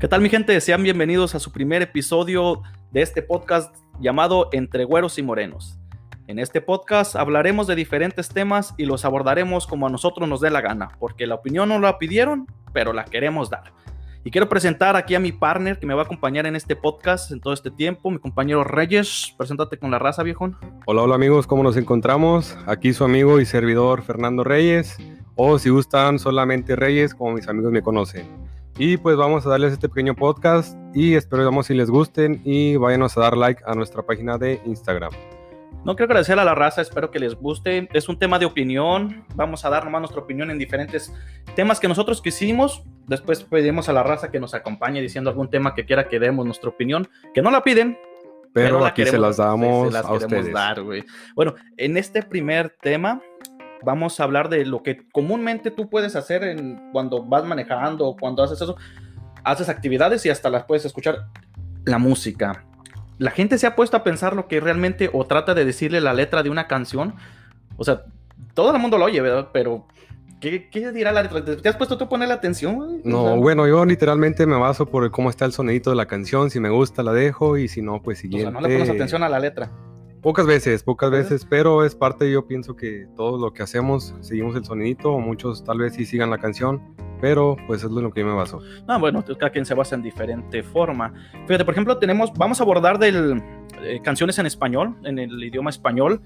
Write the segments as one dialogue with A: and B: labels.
A: ¿Qué tal mi gente? Sean bienvenidos a su primer episodio de este podcast llamado Entre Güeros y Morenos. En este podcast hablaremos de diferentes temas y los abordaremos como a nosotros nos dé la gana, porque la opinión no la pidieron, pero la queremos dar. Y quiero presentar aquí a mi partner que me va a acompañar en este podcast en todo este tiempo, mi compañero Reyes. Preséntate con la raza, viejón.
B: Hola, hola amigos, ¿cómo nos encontramos? Aquí su amigo y servidor Fernando Reyes, o si gustan solamente Reyes, como mis amigos me conocen. Y pues vamos a darles este pequeño podcast y esperamos si les gusten y váyanos a dar like a nuestra página de Instagram.
A: No quiero agradecer a la raza, espero que les guste. Es un tema de opinión. Vamos a dar nomás nuestra opinión en diferentes temas que nosotros quisimos. Después pedimos a la raza que nos acompañe diciendo algún tema que quiera que demos nuestra opinión, que no la piden.
B: Pero,
A: la
B: aquí se
A: queremos-
B: las damos
A: se las
B: a ustedes.
A: dar. Bueno, en este primer tema vamos a hablar de lo que comúnmente tú puedes hacer en, cuando vas manejando o cuando haces eso. Haces actividades y hasta las puedes escuchar. La música. La gente se ha puesto a pensar lo que realmente o trata de decirle la letra de una canción. O sea, todo el mundo lo oye, ¿verdad? Pero, ¿qué, qué dirá la letra? ¿Te has puesto tú a ponerle atención? güey? O sea,
B: No, bueno, yo literalmente me baso por cómo está el sonidito de la canción. Si me gusta, la dejo y si no, pues
A: o
B: siguiente.
A: sea, no le pones atención a la letra.
B: Pocas veces, pocas
A: ¿Veces?
B: pero es parte, yo pienso que todo lo que hacemos, seguimos el sonidito, muchos tal vez sí sigan la canción, pero pues es lo que yo me baso.
A: No, bueno, pues, cada quien se basa en diferente forma. Fíjate, por ejemplo, tenemos, vamos a abordar del, eh, canciones en español, en el idioma español,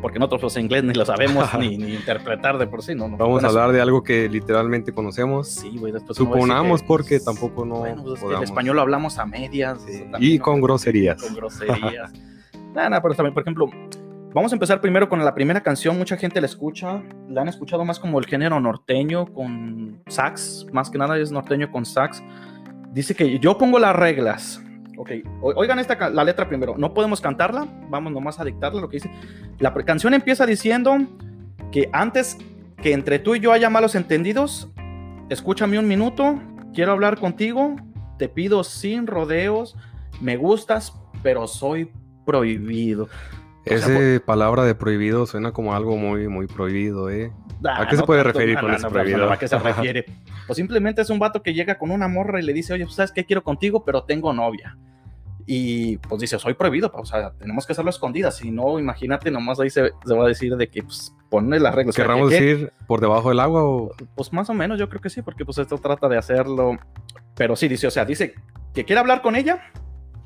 A: porque nosotros pues inglés ni lo sabemos ni, ni interpretar de por sí, ¿no? no
B: Vamos a hablar de algo que literalmente conocemos.
A: Sí, güey, después
B: Suponamos
A: que-
B: porque tampoco no
A: Bueno, pues, el español lo hablamos a medias.
B: Sí, y
A: ¿no?
B: con groserías.
A: Con groserías. nada, pero también, por ejemplo, vamos a empezar primero con la primera canción. Mucha gente la escucha, la han escuchado más como el género norteño con sax, más que nada es norteño con sax. Dice que yo pongo las reglas. Ok, oigan esta, la letra primero. No podemos cantarla, vamos nomás a dictarla lo que dice. La canción empieza diciendo que antes que entre tú y yo haya malos entendidos, escúchame un minuto, quiero hablar contigo, te pido sin rodeos, me gustas, pero soy prohibido. O sea,
B: Esa palabra de prohibido suena como algo muy, muy prohibido, ¿eh?
A: Ah,
B: ¿A qué se
A: no
B: puede
A: tanto,
B: referir con ese
A: no,
B: prohibido?
A: ¿A qué se refiere? Pues simplemente es un vato que llega con una morra y le dice, oye, pues, ¿sabes qué? Quiero contigo, pero tengo novia. Y pues dice, soy prohibido, o sea, tenemos que hacerlo a escondidas. Si no, imagínate, nomás ahí se, se va a decir de que, pues, ponle las reglas. O
B: ¿Querramos
A: que- que-
B: decir por debajo del agua o...?
A: Pues más o menos, yo creo que sí, porque pues esto trata de hacerlo. Pero sí, dice, o sea, dice que quiere hablar con ella,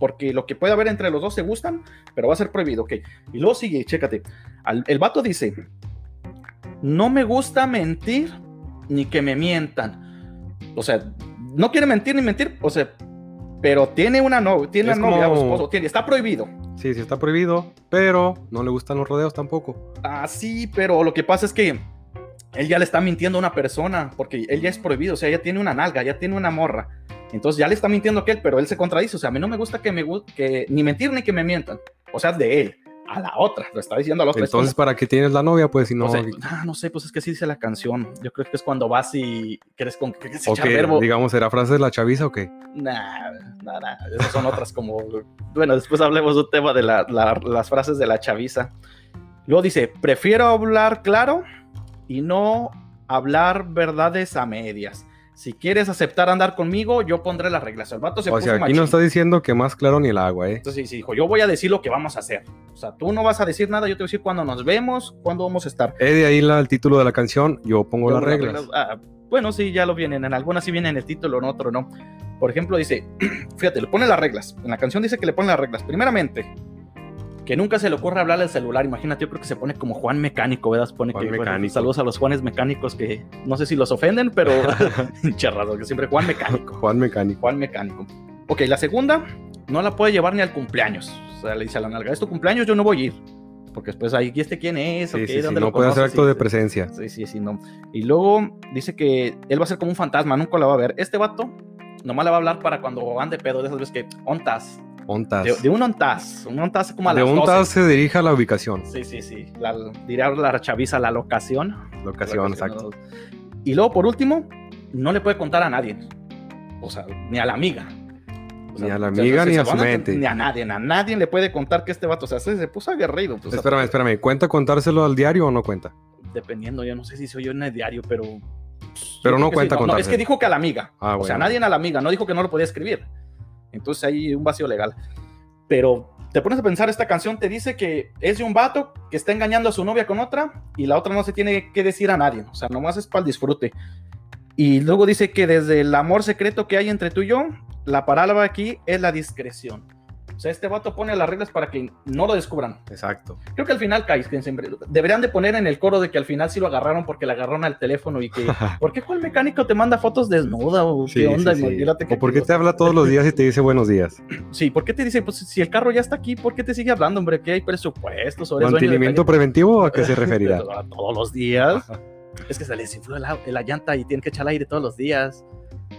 A: porque lo que puede haber entre los dos se gustan, pero va a ser prohibido, ok. Y luego sigue, chécate. Al- el vato dice, no me gusta mentir ni que me mientan. O sea, no quiere mentir ni mentir, o sea, pero tiene una, no, tiene
B: Es
A: una novia o esposo, tiene, está prohibido.
B: Sí, sí está prohibido, pero no le gustan los rodeos tampoco.
A: Ah, sí, pero lo que pasa es que él ya le está mintiendo a una persona, porque él ya es prohibido, o sea, ya tiene una nalga, ya tiene una morra. Entonces ya le está mintiendo a aquel, pero él se contradice, o sea, a mí no me gusta que me que ni mentir ni que me mientan. O sea, de él a la otra, lo está diciendo a la otra.
B: Entonces, ¿para qué tienes la novia? Pues si no...
A: o sea, ah, no sé, pues es que así dice la canción. Yo creo que es cuando vas y quieres con que quieres
B: ¿O
A: echar
B: qué?
A: verbo.
B: Digamos, ¿será frase de la chaviza o qué?
A: Nah, nah, nah, esas son otras como... Bueno, después hablemos de un tema de la- la- las frases de la chaviza. Luego dice, prefiero hablar claro y no hablar verdades a medias. Si quieres aceptar andar conmigo, yo pondré las reglas. El vato se
B: O
A: puso
B: sea, aquí
A: machín.
B: nos está diciendo que más claro ni el agua, ¿eh?
A: Entonces sí, dijo, yo voy a decir lo que vamos a hacer. O sea, tú no vas a decir nada, yo te voy a decir cuándo nos vemos, cuándo vamos a estar.
B: Eh, de ahí la- el título de la canción, yo pongo
A: Yo
B: las
A: las
B: reglas.
A: ah, bueno, sí, ya lo vienen. En algunas sí viene en el título, en otro no. Por ejemplo, dice, fíjate, le pone las reglas. En la canción dice que le pone las reglas. Primeramente, que nunca se le ocurra hablarle al celular. Imagínate, yo creo que se pone como Juan Mecánico, ¿verdad? Pone
B: Juan
A: que, bueno,
B: Mecánico.
A: saludos a los Juanes Mecánicos que no sé si los ofenden, pero charrado, que siempre Juan Mecánico.
B: Juan Mecánico.
A: Juan Mecánico. Ok, la segunda, no la puede llevar ni al cumpleaños. O sea, le dice a la nalga, es tu cumpleaños, yo no voy a ir. Porque después ahí, ¿y este quién es? ¿O
B: Sí,
A: qué?
B: sí, sí,
A: ¿Dónde
B: no puede hacer acto de presencia.
A: Sí, sí, sí, no. Y luego dice que él va a ser como un fantasma, nunca la va a ver. Este vato nomás le va a hablar para cuando van de pedo, de esas veces que ontas.
B: Ontas.
A: De, de un ontas. Un ontas como a
B: De
A: las
B: un
A: 12.
B: tas se dirige a la ubicación.
A: Sí, sí, sí. La, diría la chaviza, la locación.
B: Locación, exacto.
A: ¿no? Y luego, por último, no le puede contar a nadie. O sea, ni a la amiga. O
B: Ni a la
A: o sea,
B: amiga ni a su mente.
A: Ni a nadie, a nadie le puede contar que este vato, o sea, se, se puso aguerrido. pues, o sea,
B: Espérame, espérame. ¿Cuenta contárselo al diario o no cuenta?
A: Dependiendo, yo no sé si soy yo en el diario, pero
B: Pero
A: Yo
B: no cuenta
A: sí.
B: con
A: No, es que dijo que a la amiga.
B: Ah,
A: O sea, nadie a la amiga. No dijo que no lo podía escribir. Entonces hay un vacío legal. Pero te pones a pensar, esta canción te dice que es de un vato que está engañando a su novia con otra y la otra no se tiene que decir a nadie. O sea, nomás es para el disfrute. Y luego dice que desde el amor secreto que hay entre tú y yo, la palabra aquí es la discreción. O sea, este vato pone las reglas para que no lo descubran.
B: Exacto.
A: Creo que al final caes, que siempre deberían de poner en el coro de que al final sí lo agarraron porque le agarraron al teléfono y que ¿por qué cuál mecánico te manda fotos desnuda o
B: Sí,
A: qué onda?
B: sí, sí.
A: Imagínate que
B: ¿O por qué te habla todos los días y te dice buenos días?
A: Sí, ¿por qué te dice pues si el carro ya está aquí, por qué te sigue hablando, hombre? Que hay presupuesto sobre
B: ¿Mantenimiento preventivo o a qué se referirá?
A: todos los días. Es que se les infló la, la llanta y tiene que echar aire todos los días.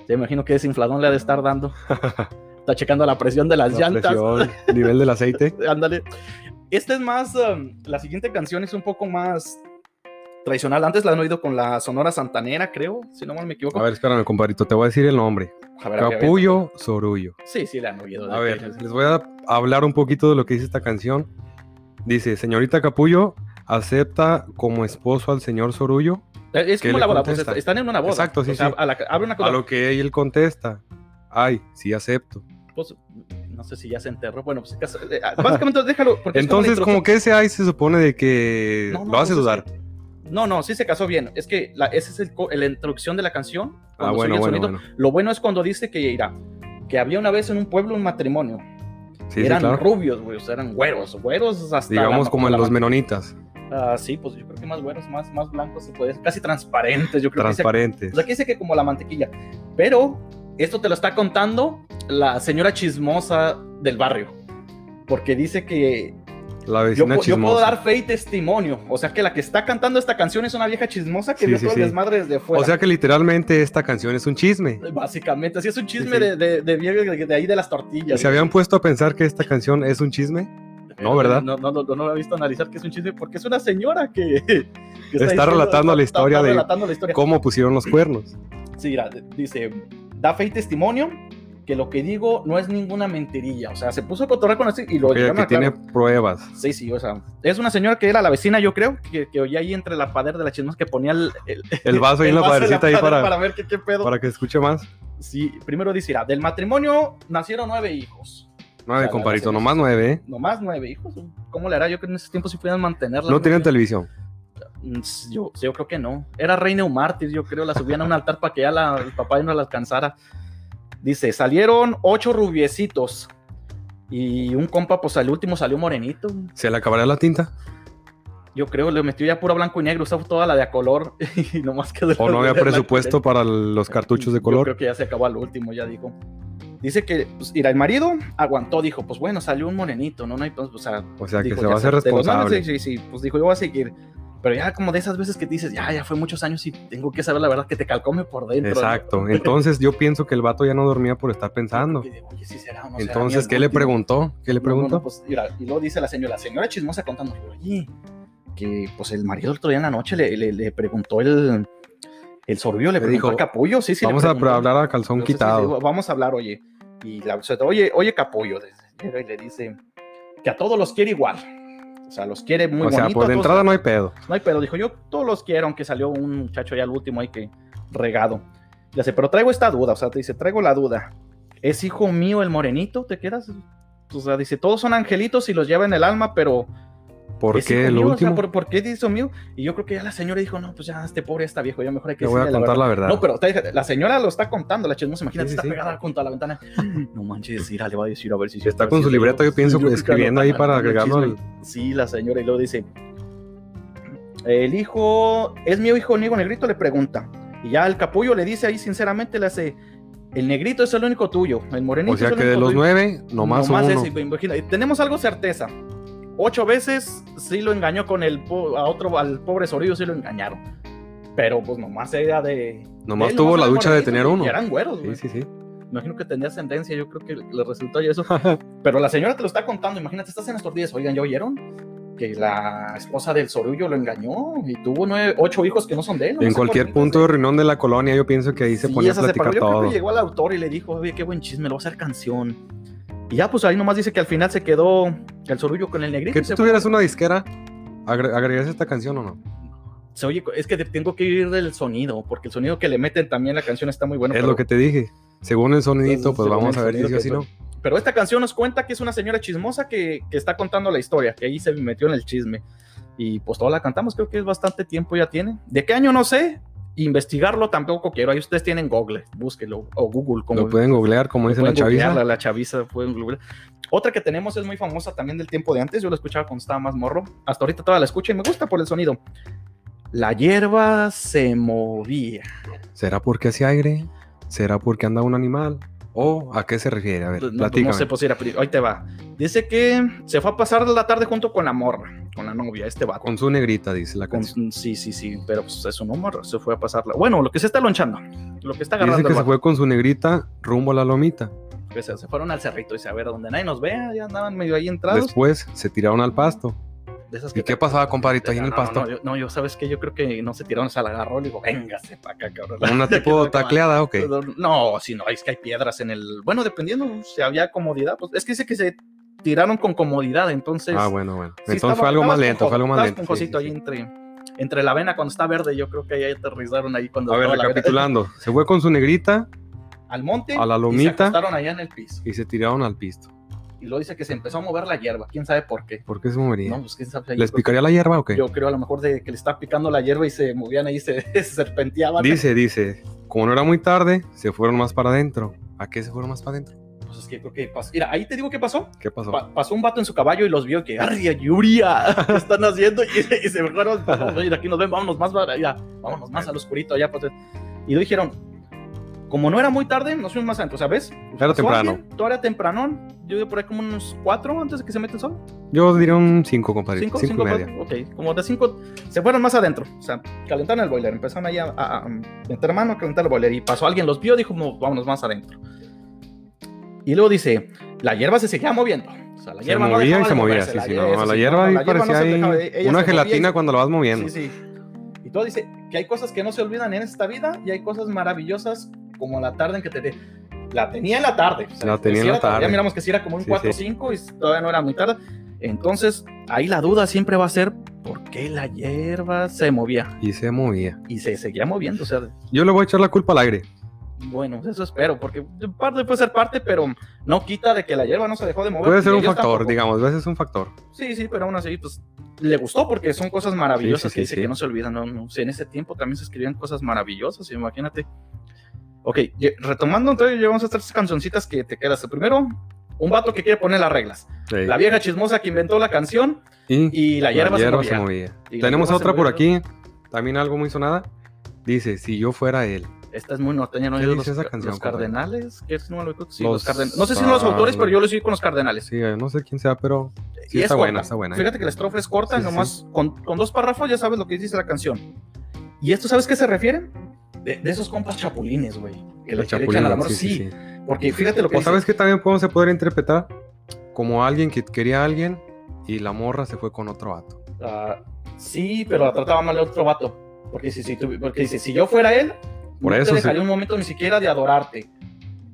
A: Te imagino que desinfladón le ha de estar dando. Está checando la presión de las
B: La
A: llantas.
B: presión, nivel del aceite.
A: Ándale. Esta es más, um, la siguiente canción es un poco más tradicional. Antes la han oído con la Sonora Santanera, creo, si no mal me equivoco.
B: A ver, espérame, compadrito, te voy a decir el nombre.
A: A ver, a ver, a ver.
B: Capullo Sorullo.
A: Sí, sí, la han oído.
B: A ver, les voy a hablar un poquito de lo que dice esta canción. Dice, señorita Capullo, acepta como esposo al señor Sorullo.
A: Eh, Es
B: ¿qué
A: como la boda, pues están en una boda.
B: Exacto, sí,
A: O sea,
B: sí.
A: a la- una cosa.
B: A lo que él contesta, ay, sí acepto.
A: Pues, no sé si ya se enterró. Bueno, pues eh, básicamente déjalo. porque como
B: Entonces, como
A: introducción.
B: que ese ay se supone de que
A: No, no,
B: lo hace
A: pues es
B: dudar.
A: que- No, no, sí se casó bien. Es que la, ese es el, la introducción de la canción.
B: Ah, bueno.
A: Lo bueno es cuando dice que irá. Que había una vez en un pueblo un matrimonio.
B: Sí, sí,
A: eran
B: claro.
A: rubios, güey. O sea, eran güeros. Güeros hasta.
B: Digamos
A: la-
B: como en los menonitas,
A: Ah, sí, pues yo creo que más güeros, más, más blancos se puede. Casi transparentes. Yo creo que dice
B: transparentes.
A: O sea, que dice que como la mantequilla. Pero esto te lo está contando la señora chismosa del barrio. Porque dice que
B: La
A: yo,
B: vecina
A: pu- yo puedo
B: chismosa.
A: dar fe y testimonio. O sea, que la que está cantando esta canción es una vieja chismosa que
B: Sí,
A: vio
B: sí,
A: todo
B: sí.
A: el desmadre desde fuera.
B: O sea que literalmente esta canción es un chisme.
A: Básicamente, así es un chisme
B: Sí, sí.
A: De, de, de, de- de ahí de las tortillas.
B: ¿Se habían puesto a pensar que esta canción es un chisme? No, ¿verdad?
A: No, no, no, no lo he visto analizar que es un chisme porque es una señora que, que
B: Está
A: diciendo-
B: relatando la
A: está-
B: historia
A: está
B: de
A: relatando la historia.
B: ¿Cómo pusieron los cuernos?
A: Sí, dice, da fe y testimonio que lo que digo no es ninguna mentirilla. O sea, se puso a cotorrear con así y lo dijeron
B: que
A: a
B: tiene pruebas.
A: Sí, sí, o sea, es una señora que era la vecina, yo creo, que, que oía ahí entre la pader de la chismosa que ponía el, el,
B: El vaso ahí en la padercita ahí para,
A: para ver qué, qué pedo.
B: para que escuche más.
A: Sí, primero dice, mira, del matrimonio nacieron nueve hijos.
B: Nueve,
A: O sea,
B: nomás nueve, ¿eh?
A: Nomás nueve hijos. ¿Cómo le hará? Yo creo que en ese tiempo sí podían mantenerla.
B: No tienen televisión.
A: Mm, Yo, yo creo que no. Era reina o mártir, yo creo. La subían a un altar para que ya la- el papá no la alcanzara. Dice, salieron ocho rubiecitos. Y un compa, pues al último salió morenito.
B: ¿Se le acabará la tinta?
A: Yo creo, le metió ya pura blanco y negro, usaba toda la de a color. Y nomás quedó.
B: ¿O no había presupuesto para los cartuchos de
A: Yo creo
B: color?
A: que ya se acabó al último, ya dijo. Dice que, pues, mira, el marido aguantó, dijo, pues bueno, salió un morenito, no, no hay, pues, o sea,
B: O sea, que se va a
A: nombres,
B: responsable.
A: Sí, sí, sí, pues dijo, yo voy a seguir. Pero ya como de esas veces que dices, ya, ya fue muchos años y tengo que saber la verdad que te calcome por dentro.
B: Exacto. Entonces yo pienso que el vato ya no dormía por estar pensando.
A: Oye, sí será o no
B: Entonces, ¿qué le
A: último".
B: preguntó? ¿Qué le preguntó?
A: no, pues, mira, y luego dice la señora, la señora chismosa contando, oye, que pues el marido el otro día en la noche le, le, le preguntó el, el sorullo, le
B: Le
A: preguntó
B: dijo,
A: al capullo, sí, sí. le
B: Vamos a hablar a calzón
A: Entonces,
B: quitado.
A: vamos a hablar, oye. Y la oye, oye, capullo, y le dice que a todos los quiere igual. O sea, los quiere muy
B: O sea,
A: bonito,
B: por de
A: a todos-
B: entrada no hay pedo.
A: no hay pedo. Dijo, yo todos los quiero, aunque salió un muchacho ya al último ahí que regado. Le dice, pero traigo esta duda. O sea, te dice, traigo la duda. ¿Es hijo mío el morenito? ¿Te quedas? O sea, dice, todos son angelitos y los lleva en el alma, pero
B: ¿Por
A: ¿es
B: qué el
A: mío? O sea,
B: último?
A: ¿por, por qué dice mío? Y yo creo que ya la señora dijo, no, pues ya este pobre está viejo, ya mejor hay que
B: Le voy a contar la verdad.
A: No, pero la señora lo está contando, la chismosa, imagínate,
B: Sí, sí,
A: está
B: sí.
A: pegada junto a la ventana. No manches, Ira, le va a decir a ver si...
B: Está con su libreta, yo pienso, escribiendo
A: lo-
B: ahí para agregarlo.
A: Sí, la señora, y luego dice, el hijo, ¿es mi hijo Nigo Negrito? Le pregunta. Y ya el capullo le dice ahí sinceramente, le hace, el negrito es el único tuyo, el morenito
B: O sea
A: es el
B: que de los
A: tuyo".
B: nueve, nomás, uno.
A: ese, imagina, tenemos algo certeza. Ocho veces sí lo engañó con el po- a otro, al pobre Sorillo sí lo engañaron. Pero pues nomás era de.
B: Nomás
A: él,
B: tuvo la ducha de tener
A: y
B: uno.
A: eran güeros,
B: Sí, sí, sí.
A: Imagino que tenía ascendencia, yo creo que le resultó y eso. Pero la señora te lo está contando, imagínate, estás en las tortillas, oigan, ¿ya oyeron? Que la esposa del Sorullo lo engañó y tuvo nueve, ocho hijos que no son de él.
B: En cualquier punto
A: de-
B: reunión de la colonia, yo pienso que ahí se
A: Sí,
B: ponía a
A: se
B: platicar.
A: Yo creo que llegó al autor y le dijo, oye, qué buen chisme, lo voy a hacer canción. Y ya, pues ahí nomás dice que al final se quedó el sorullo con el negrito.
B: Que tú tuvieras una disquera, agre- ¿agregarías esta canción o no?
A: Se oye, es que te- tengo que oír el sonido, porque el sonido que le meten también a la canción está muy bueno.
B: es
A: pero-
B: lo que te dije. Según el sonidito,
A: Entonces,
B: pues vamos a ver si sí o si no.
A: Pero esta canción nos cuenta que es una señora chismosa que, que está contando la historia, que ahí se metió en el chisme. Y pues toda la cantamos, creo que es bastante tiempo ya tiene. ¿De qué año? No sé. Investigarlo tampoco quiero. Ahí ustedes tienen Google, búsquelo. O Google, como
B: Lo pueden googlear, como dice la chaviza.
A: La, la chaviza pueden googlear. Otra que tenemos es muy famosa también del tiempo de antes. Yo la escuchaba cuando estaba más morro. Hasta ahorita todavía la escucho y me gusta por el sonido. La hierba se movía.
B: ¿Será porque hace aire? ¿Será porque anda un animal? ¿O a qué se refiere? A ver,
A: No, no sé, pues era, ahí te va. Dice que se fue a pasar la tarde junto con la morra, con la novia, este vato.
B: Con su negrita, dice la
A: Con-
B: canción.
A: sí, sí, sí, pero pues es un morra, se fue a pasarla. Bueno, lo que se está lonchando, lo que está
B: Dice
A: agarrando
B: que
A: el
B: se fue con su negrita rumbo a la lomita.
A: que se, se fueron al cerrito y se a ver donde nadie nos vea, ya andaban medio ahí entrados.
B: Después se tiraron al pasto.
A: De esas
B: ¿Y qué pasaba, compadrito, ahí en el pasto?
A: No, yo, no, yo, sabes que yo creo que no se tiraron, se la agarró y digo, véngase para acá, cabrón.
B: ¿Una tipo tacleada o qué?
A: No, si no, es que hay piedras en el. Bueno, dependiendo si había comodidad. Pues es que dice que se tiraron con comodidad, entonces.
B: Ah, bueno, bueno.
A: sí
B: Entonces
A: estaba-
B: fue algo más lento, fue algo más lento. sí,
A: esponjosito
B: sí,
A: ahí
B: sí.
A: entre, entre la avena cuando está verde. Yo creo que ahí aterrizaron ahí cuando.
B: A ver, recapitulando. Se fue con su negrita
A: Al monte.
B: A la
A: Y se
B: lomita.
A: acostaron allá en el piso.
B: y se tiraron al pisto.
A: Y luego dice que se empezó a mover la hierba. ¿Quién sabe por qué?
B: ¿Por qué se movería?
A: No, pues quién sabe.
B: ¿Les picaría la hierba o qué?
A: Yo creo a lo mejor de que le está picando la hierba y se movían ahí, se, se serpenteaban.
B: Dice, dice, como no era muy tarde, se fueron más para adentro. ¿A qué se fueron más para adentro?
A: Pues es que creo que pasó. Mira, ahí te digo qué pasó.
B: ¿Qué pasó?
A: Pa- pasó un vato en su caballo y los vio que ¡Arria, Yuria! ¿Qué están haciendo? Y, y se fueron, "Vamos, aquí nos ven, vámonos más para allá, vámonos más al oscurito allá. pues". Y lo dijeron, como no era muy tarde, nos fuimos más adentro, ¿sabes?
B: Era temprano.
A: Todavía tempranón, yo digo por ahí como unos cuatro antes de que se mete el sol.
B: Yo diría un 5, compadre.
A: Cinco,
B: 5
A: cinco,
B: y media.
A: ok, como de cinco, se fueron más adentro, o sea, calentaron el boiler, empezaron ahí a, a- a meter mano a calentar el boiler y pasó alguien, los vio, dijo, "No, vámonos más adentro. Y luego dice, la hierba se seguía moviendo. O sea, la
B: Se
A: hierba no
B: movía y se movía, sí, sí, no,
A: eso
B: la hierba ahí parecía ahí una
A: movía
B: gelatina cuando la vas moviendo.
A: Sí, sí. Y todo dice que hay cosas que no se olvidan en esta vida y hay cosas maravillosas como la tarde en que te... te- la tenía en la tarde. o sea,
B: La tenía en
A: sí
B: la
A: tarde, Ya miramos que si era como un
B: Sí,
A: 4 o
B: sí.
A: 5 y todavía no era muy tarde. Entonces, ahí la duda siempre va a ser por qué la hierba se movía
B: Y se movía.
A: y se seguía moviendo. O sea,
B: Yo le voy a echar la culpa al aire.
A: bueno, eso espero, porque parte puede ser parte, pero no quita de que la hierba no se dejó de mover.
B: Puede ser un factor,
A: tampoco.
B: digamos, a veces es un factor.
A: Sí, sí, pero aún así, pues le gustó porque son cosas maravillosas
B: Sí, sí,
A: que
B: sí,
A: dice
B: sí.
A: que no se olvidan. No, no. Sí, en ese tiempo también se escribían cosas maravillosas, imagínate. Ok, retomando, entonces llevamos a estas cancioncitas que te quedas. Primero, un vato que quiere poner las reglas.
B: Sí.
A: La vieja chismosa que inventó la canción
B: Y
A: y la hierba, se movía. Y la
B: Tenemos
A: hierba se
B: otra por
A: movía.
B: aquí, también algo muy sonada. Dice, si yo fuera él.
A: Esta es muy norteña, ¿no?
B: ¿Qué dice
A: los,
B: esa canción,
A: los cardenales, ¿qué es? No, acuerdo. Sí,
B: Los-
A: los carden- no sé si son los autores, pero yo los oí con los cardenales.
B: Sí, eh, no sé quién sea, pero sí
A: y
B: está
A: es
B: buena,
A: corta.
B: está buena. ¿eh?
A: Fíjate que la estrofa es corta, nomás Con, con dos párrafos ya sabes lo que dice la canción. ¿Y esto sabes qué se refiere? De, de esos compas chapulines, güey. Que le, echan al
B: chapulina,
A: amor.
B: sí,
A: Sí,
B: sí, sí.
A: porque fíjate lo que
B: O
A: dice.
B: sabes que también podemos poder interpretar como alguien que quería a alguien y la morra se fue con otro vato.
A: Ah, sí, pero la trataba mal el otro vato. Porque, si, si, tú- porque dice, si yo fuera él,
B: Por
A: no
B: eso
A: te
B: sí.
A: dejaría un momento ni siquiera de adorarte.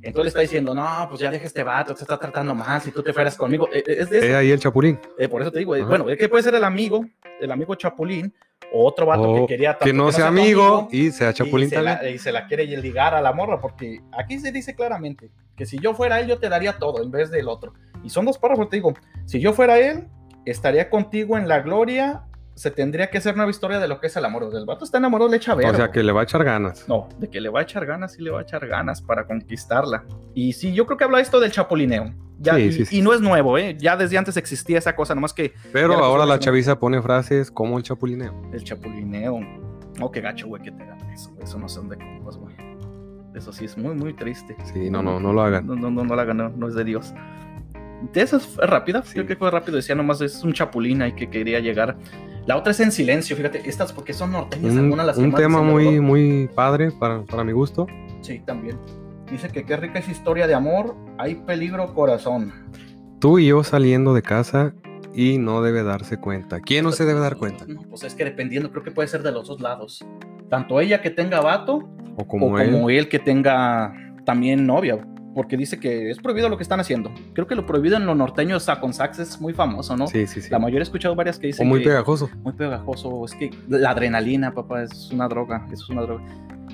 A: Entonces le está diciendo, no, pues ya deja este vato, te está tratando mal, si tú te fueras conmigo. Eh, eh, Es de eso.
B: Eh, ahí el chapulín.
A: Eh, por eso te digo, eh,
B: Ajá.
A: bueno, es que puede ser el amigo, el amigo Chapulín, o otro vato
B: O
A: que quería tanto
B: que no sea
A: tu
B: amigo y sea chapulín
A: y se,
B: también.
A: la, y se la quiere ligar a la morra, porque aquí se dice claramente que si yo fuera él, yo te daría todo en vez del otro. Y son dos párrafos, te digo, si yo fuera él, estaría contigo en la gloria, se tendría que hacer nueva historia de lo que es el amor. El vato está enamorado, le echa
B: O
A: verbo.
B: sea, que le va a echar ganas.
A: No, de que le va a echar ganas, sí le va a echar ganas para conquistarla. Y sí, yo creo que habla esto del chapulineo. Ya,
B: Sí,
A: y,
B: sí, sí.
A: y no es nuevo, ¿eh? Ya desde antes existía esa cosa, nomás que
B: Pero ahora la chaviza pone frases como el chapulineo.
A: El chapulineo. Oh, qué gacho, güey, que te hagan eso. Eso no son de compas, güey. Eso sí es muy, muy triste.
B: Sí, no, no, no lo hagan.
A: No, no, no, no la hagan, no, no es de Dios. De esas rápida,
B: Sí.
A: creo que fue rápido. Decía nomás es un chapulín ahí que quería llegar. La otra es en silencio, fíjate. Estas porque son norteñas,
B: Un,
A: algunas las que
B: un
A: más
B: tema muy, muy padre para, para mi gusto.
A: Sí, también. Dice que qué rica es historia de amor. Hay peligro, corazón.
B: Tú y yo saliendo de casa y no debe darse cuenta. ¿Quién no se debe dar cuenta?
A: No, pues es que dependiendo, creo que puede ser de los dos lados. Tanto ella que tenga vato
B: O como
A: o
B: él.
A: como él que tenga también novia. Porque dice que es prohibido lo que están haciendo. Creo que lo prohibido en lo norteño o sea, con sax es muy famoso, ¿no?
B: Sí, sí, sí.
A: La mayoría he escuchado varias que
B: O
A: dicen
B: muy
A: que-
B: pegajoso.
A: muy pegajoso. Es que la adrenalina, papá, es una droga. Eso es una droga.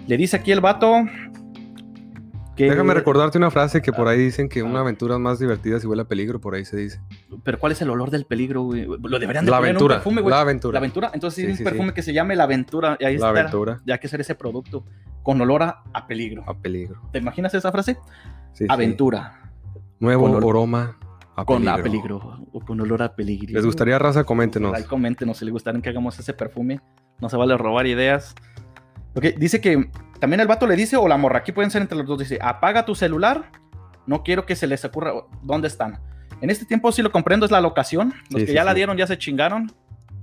A: Le dice aquí el vato que.
B: Déjame recordarte una frase que
A: Ah.
B: por ahí dicen que una aventura es más divertida si huele a peligro, por ahí se dice.
A: Pero ¿cuál es el olor del peligro, güey? Lo deberían de
B: La
A: poner en un
B: aventura,
A: perfume, güey.
B: la
A: La
B: aventura.
A: aventura. Entonces, sí,
B: Sí,
A: un
B: sí,
A: perfume
B: sí.
A: que se llame La Aventura. Y ahí
B: La
A: está.
B: aventura
A: Ya hay que ser ese producto con olor a, a peligro.
B: a peligro.
A: ¿Te imaginas esa frase?
B: Sí, sí.
A: Aventura.
B: Nuevo
A: Con
B: aroma a
A: Con
B: peligro.
A: a peligro. O con olor a peligro.
B: ¿Les gustaría, raza? Coméntenos.
A: Ahí coméntenos si les gustaría que hagamos ese perfume. No se vale robar ideas. Ok, dice que también el vato le dice, o la morra, aquí pueden ser entre los dos, dice, apaga tu celular, no quiero que se les ocurra dónde están. En este tiempo sí lo comprendo, es la locación. Los
B: Sí,
A: que
B: sí,
A: ya la dieron ya se chingaron.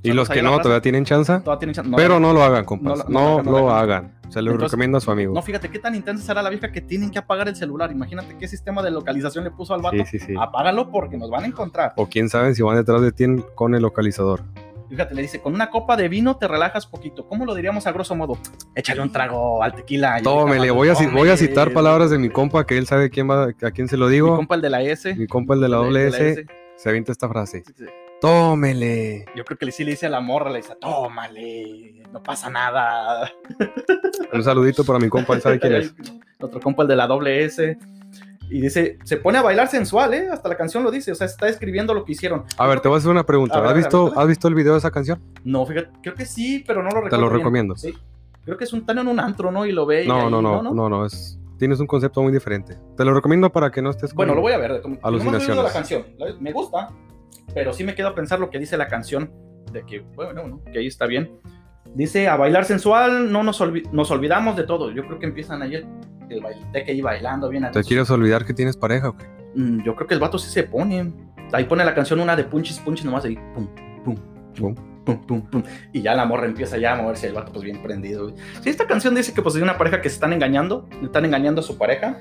B: Y los que no,
A: raza.
B: todavía tienen chance.
A: Todavía tienen chance. No,
B: Pero no lo hagan, compas.
A: no
B: No,
A: lo- hagan.
B: hagan. Se lo
A: Entonces-
B: recomiendo a su amigo.
A: No, fíjate qué tan intensa será la vieja que tienen que apagar el celular. Imagínate qué sistema de localización le puso al vato.
B: Sí, sí, sí.
A: Apágalo porque nos van a encontrar.
B: O quién sabe si van detrás de ti con el localizador.
A: Fíjate, le dice, con una copa de vino te relajas poquito. ¿Cómo lo diríamos a grosso modo? Échale un trago al tequila.
B: Tómele, voy a, voy a citar palabras de mi compa que él sabe quién va, a quién se lo
A: Mi
B: digo.
A: compa el de la S.
B: Mi compa el de la doble S. se avienta esta frase. Tómele.
A: Yo creo que sí le dice a la morra, le dice, tómale, no pasa nada.
B: Un saludito para mi compa, él sabe quién es.
A: Otro compa el de la doble S. Y dice, se pone a bailar sensual, ¿eh? Hasta la canción lo dice, o sea, está escribiendo lo que hicieron.
B: A ver, te voy a hacer una pregunta.
A: Ver,
B: ¿Has visto. ¿Has visto el video de esa canción?
A: No, fíjate, creo que sí, pero no lo recuerdo.
B: Te lo
A: bien.
B: recomiendo.
A: Sí. Creo que es un tan en un antro, ¿no? Y lo ve. y
B: No,
A: ahí,
B: no, no, no, no, es, tienes un concepto muy diferente. Te lo recomiendo para que no estés con...
A: Bueno, lo voy a ver. como-
B: Alucinaciones.
A: oído la canción. Me gusta, pero sí me quedo a pensar lo que dice la canción. De que, bueno, no, que ahí está bien. Dice, a bailar sensual, no nos, olvi- nos olvidamos de todo. Yo creo que empiezan ahí el, bailete que ahí bailando bien.
B: ¿Te quieres olvidar que tienes pareja o qué?
A: Mm, Yo creo que el vato sí se pone. Ahí pone la canción una de punchis, punchis, nomás ahí. Pum, pum,
B: Pum.
A: pum, pum, pum. Y ya la morra empieza ya a moverse, el vato pues bien prendido. güey. Sí, esta canción dice que pues es una pareja que se están engañando, están engañando a su pareja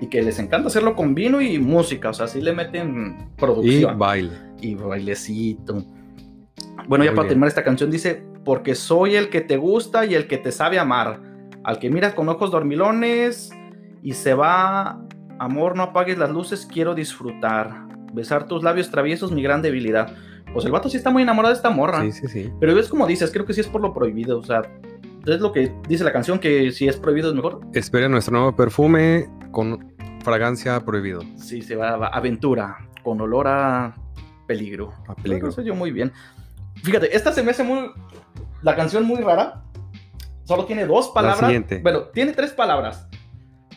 A: y que les encanta hacerlo con vino y música, o sea, sí le meten
B: Y
A: producción
B: baile.
A: Y, bailecito. Bueno, ya para
B: bien.
A: terminar esta canción dice, porque soy el que te gusta y el que te sabe amar, al que mira con ojos dormilones y se va, amor, no apagues las luces, quiero disfrutar, besar tus labios traviesos, mi gran debilidad. Pues el vato sí está muy enamorado de esta morra.
B: Sí, sí, sí.
A: Pero es como dices, creo que sí es por lo prohibido. O sea, es lo que dice la canción, que si es prohibido es mejor.
B: Espera nuestro nuevo perfume con fragancia prohibido.
A: Sí, se va a aventura, con olor a peligro.
B: A peligro.
A: Eso yo muy bien. Fíjate, esta se me hace muy. La canción muy rara. Solo tiene dos palabras.
B: siguiente.
A: Bueno, tiene tres palabras.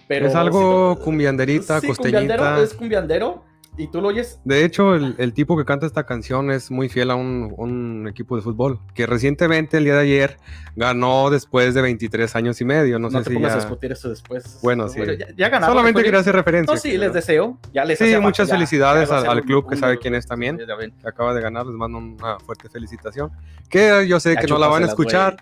A: Pero
B: es algo cumbianderita,
A: sí,
B: costeñita.
A: cumbiandero, es cumbiandero. Y tú lo oyes.
B: De hecho, el, el tipo que canta esta canción es muy fiel a un, un equipo de fútbol que recientemente, el día de ayer, ganó después de 23 años y medio. No,
A: No,
B: sé
A: te
B: si
A: pongas a
B: ya...
A: discutir eso después.
B: Bueno, sí.
A: ya, ya ganaron.
B: Solamente quería hacer referencia.
A: No, sí, les deseo. Ya les
B: Sí, muchas
A: ya-
B: felicidades
A: ya a
B: al- al
A: un-
B: club que
A: un-
B: sabe quién es también.
A: Ya
B: que acaba de ganar, les mando una fuerte felicitación. Que yo sé
A: Ya
B: que no la van a escuchar,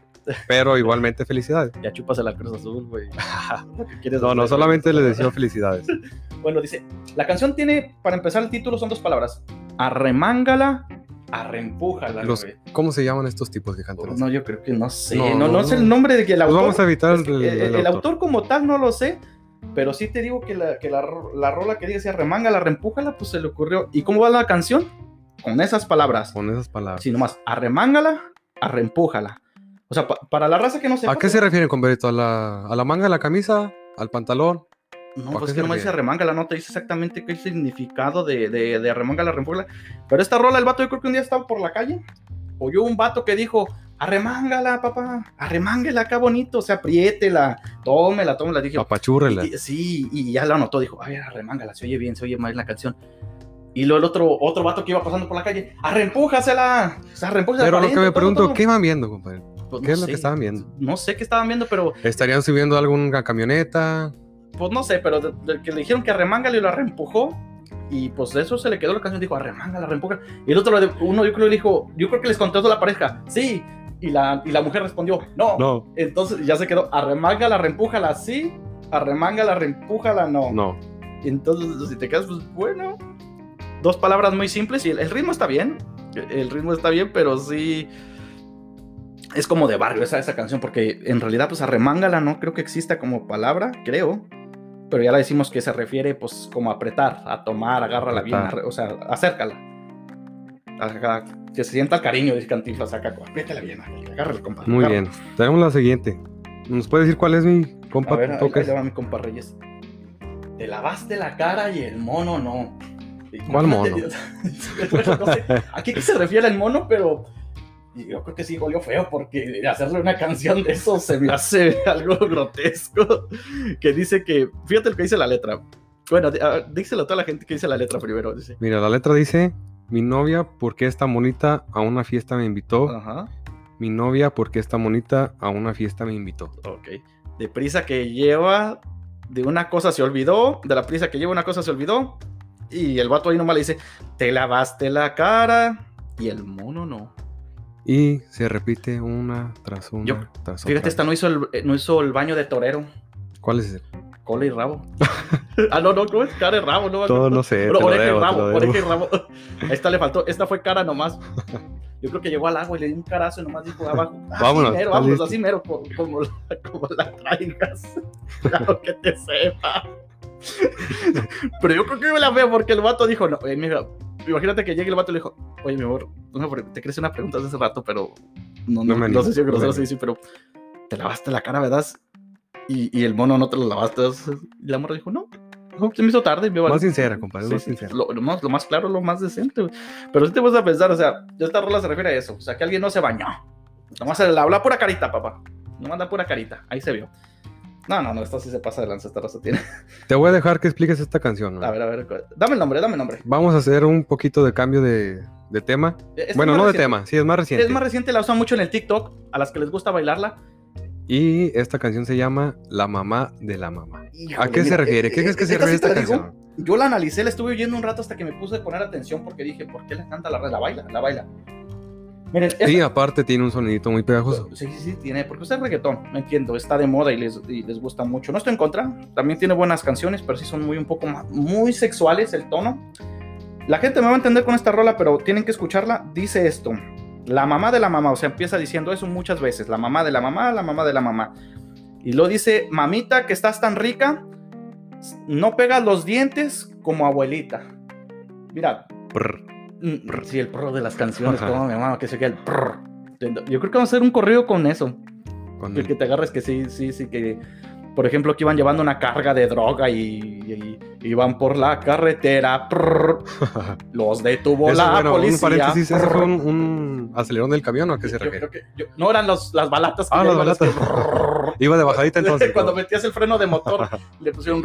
B: pero igualmente felicidades.
A: Ya chupas la Cruz Azul, güey.
B: No, no, solamente les deseo felicidades.
A: Bueno, dice, la canción tiene, para empezar el título son dos palabras. Arremángala, arrempújala,
B: Los-. ¿Cómo se llaman estos tipos de cantantes?
A: No, yo creo que no sé.
B: No,
A: No, no,
B: no,
A: sé el
B: no.
A: nombre de que el
B: Pues
A: autor.
B: vamos a evitar
A: es
B: el,
A: el,
B: el
A: el
B: autor.
A: autor como tal no lo sé. Pero sí te digo que la, que la, la rola que dice arremángala, arrempújala, pues se le ocurrió. ¿Y cómo va la canción? Con esas palabras.
B: Con esas palabras.
A: Sí, nomás, arremángala, arrempújala. O sea, pa- para la raza que no sepa.
B: ¿A qué se refieren con Berito? ¿A la, ¿A la manga de la camisa? ¿Al pantalón?
A: No,
B: ¿A
A: pues que no me dice
B: refiere?
A: arremángala, no te dice exactamente qué es el significado de, de, de arremángala, arrempújala. Pero esta rola, el vato, yo creo que un día estaba por la calle, oyó un vato que dijo, arremángala, papá, arremángala acá bonito, o sea, apriétela, tómela, tómela. Dije,
B: Apachúrrela.
A: y- sí, y ya la anotó, dijo, a ver, arremángala, se oye bien, se oye mal la canción. Y luego el otro, otro vato que iba pasando por la calle, arrempújasela, o sea, arrempújasela.
B: Pero lo que me
A: todo,
B: pregunto,
A: todo".
B: ¿qué van viendo, compadre?
A: Pues
B: qué
A: no
B: es lo
A: sé,
B: que estaban viendo?
A: No sé qué estaban viendo, pero
B: ¿Estarían subiendo alguna camioneta?
A: pues no sé, pero de- de que le dijeron que arremángale y lo arrempujó. Y pues de eso se le quedó la canción. Dijo, arremángala, arrempuja. Y el otro, uno yo creo le dijo, yo creo que les contestó la pareja, sí. Y la, y la mujer respondió, no.
B: No,
A: Entonces ya se quedó, arremángala, arrempújala, sí. Arremángala, arrempújala, no.
B: no.
A: Entonces, si te quedas, pues bueno. Dos palabras muy simples y el, el ritmo está bien. El ritmo está bien, pero sí. Es como de barrio esa, esa canción, porque en realidad, pues arremángala no creo que exista como palabra, creo. pero ya la decimos que se refiere pues como a apretar, a tomar, agárrala bien,
B: Apretar.
A: o sea, acércala. Acá, que se sienta el cariño, dice Cantinflas acá, apriétala bien, agárrala, compa.
B: Muy
A: agárrala.
B: bien. Tenemos la siguiente. ¿Nos puede decir cuál es mi compa
A: A ver, ahí, ahí va mi compa Reyes. Te lavaste la cara y el mono no.
B: ¿Cuál mono?
A: No sé a qué se refiere el mono, pero yo creo que sí olió feo porque hacerle una canción de eso se me hace algo grotesco. Que dice que, fíjate lo que dice la letra. Bueno, díselo a toda la gente que dice la letra primero. Dice.
B: Mira, la letra dice: Mi novia, ¿por qué es tan bonita? A una fiesta me invitó.
A: Ajá,
B: Mi novia, ¿por qué es tan bonita? A una fiesta me invitó.
A: ok. De prisa que lleva, de una cosa se olvidó, de la prisa que lleva una cosa se olvidó. Y el vato ahí nomás le dice, te lavaste la cara y el.
B: Y se repite una tras una
A: Yo-
B: tras
A: Fíjate,
B: otra.
A: esta no hizo, el, eh, no hizo el baño de torero,
B: ¿Cuál es ese?
A: cola y rabo. ah, no, no, ¿cómo es? Cara y rabo, no.
B: Todo no sé.
A: Oreja
B: debo,
A: y rabo, oreja y rabo. Esta le faltó, esta fue cara nomás. Yo creo que llegó al agua y le di un carazo y nomás dijo abajo. Así
B: Vámonos,
A: mero, vámonos, así mero, co- como, la, como la traigas. Claro que te sepa. Pero yo creo que me la veo porque el vato dijo, no, eh, mira, imagínate que llegue el vato y le dijo, oye, mi amor, pre- te crees una pregunta hace rato, pero no,
B: No
A: no, no sé si es
B: no
A: grosero, sí, sí, pero te lavaste la cara, ¿verdad? Y, y el mono no te lo lavaste. Y la morra dijo, no, no, se me hizo tarde. Me valió".
B: Más sincera, compadre,
A: Sí,
B: más
A: sí,
B: sincera.
A: Lo, lo más, lo más claro, lo más decente. güey. Pero si te vas a pensar, o sea, esta rola se refiere a eso. O sea, que alguien no se bañó. Nomás se le habla pura carita, papá. Nomás da pura carita. Ahí se vio. No, no, no, esta sí se pasa de lanza, esta raza tiene.
B: Te voy a dejar que expliques esta canción. ¿no?
A: A ver, a ver. Dame el nombre, dame el nombre.
B: Vamos a hacer un poquito de cambio de, de tema.
A: Es
B: bueno, no de tema, sí, es más reciente.
A: Es más reciente, la usan mucho en el TikTok. A las que les gusta bailarla.
B: Y esta canción se llama La mamá de la mamá. ¿A qué se
A: mira,
B: refiere?
A: eh,
B: ¿Qué crees que
A: eh,
B: se refiere esta
A: la digo,
B: canción?
A: Yo la analicé, la estuve oyendo un rato hasta que me puse a poner atención porque dije, ¿por qué le canta la red? La baila, la baila. Miren, esta-
B: Y aparte tiene un sonidito muy pegajoso.
A: Sí, sí, sí, tiene, porque usted es reggaetón, me entiendo, está de moda y les, y les gusta mucho. No estoy en contra, también tiene buenas canciones, pero sí son muy un poco más, muy sexuales el tono. La gente me va a entender con esta rola, pero tienen que escucharla. Dice esto, la mamá de la mamá, o sea, empieza diciendo eso muchas veces, la mamá de la mamá, la mamá de la mamá. Y lo dice, mamita, que estás tan rica, no pegas los dientes como abuelita. Mira,
B: Prr.
A: Mm, Sí, el prr de las canciones, como mi mamá, que se queda el prr. Yo creo que vamos a hacer un corrido con eso.
B: Con el-
A: que te agarres que sí, sí, sí, que. Por ejemplo, que iban llevando una carga de droga y, iban por la carretera. prr. los detuvo
B: Eso,
A: la
B: bueno, un
A: policía.
B: paréntesis, ¿eso fue un, un acelerón del camión o a qué se refiere?
A: no eran los- las balatas. que
B: Ah, las balatas.
A: que.
B: Iba de bajadita entonces.
A: Cuando metías el freno de motor, le pusieron.